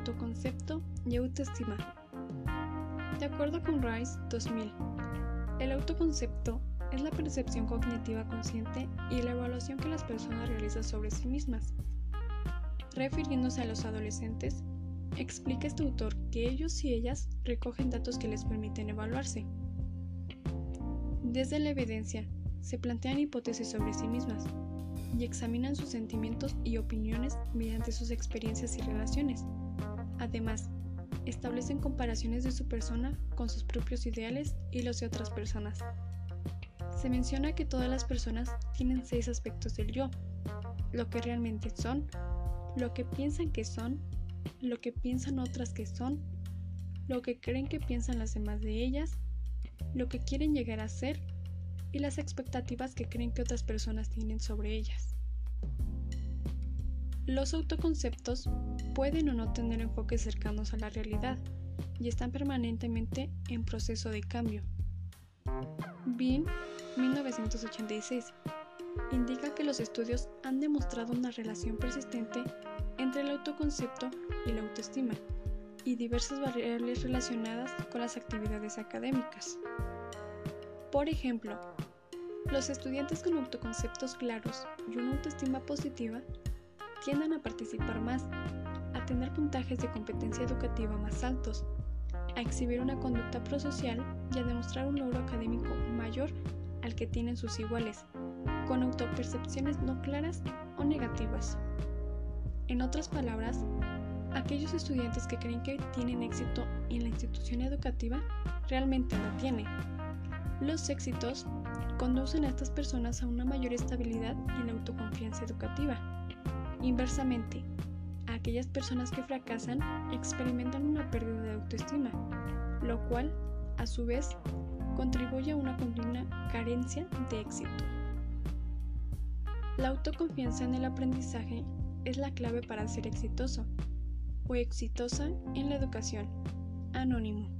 autoconcepto y autoestima. De acuerdo con Rice 2000, el autoconcepto es la percepción cognitiva consciente y la evaluación que las personas realizan sobre sí mismas. Refiriéndose a los adolescentes, explica este autor que ellos y ellas recogen datos que les permiten evaluarse. Desde la evidencia, se plantean hipótesis sobre sí mismas y examinan sus sentimientos y opiniones mediante sus experiencias y relaciones. Además, establecen comparaciones de su persona con sus propios ideales y los de otras personas. Se menciona que todas las personas tienen seis aspectos del yo, lo que realmente son, lo que piensan que son, lo que piensan otras que son, lo que creen que piensan las demás de ellas, lo que quieren llegar a ser y las expectativas que creen que otras personas tienen sobre ellas. Los autoconceptos pueden o no tener enfoques cercanos a la realidad y están permanentemente en proceso de cambio. Bean, 1986, indica que los estudios han demostrado una relación persistente entre el autoconcepto y la autoestima y diversas variables relacionadas con las actividades académicas. Por ejemplo, los estudiantes con autoconceptos claros y una autoestima positiva tienden a participar más, a tener puntajes de competencia educativa más altos, a exhibir una conducta prosocial y a demostrar un logro académico mayor al que tienen sus iguales, con autopercepciones no claras o negativas. En otras palabras, aquellos estudiantes que creen que tienen éxito en la institución educativa realmente lo tienen. Los éxitos conducen a estas personas a una mayor estabilidad en la autoconfianza educativa. Inversamente, aquellas personas que fracasan experimentan una pérdida de autoestima, lo cual, a su vez, contribuye a una continua carencia de éxito. La autoconfianza en el aprendizaje es la clave para ser exitoso o exitosa en la educación. Anónimo.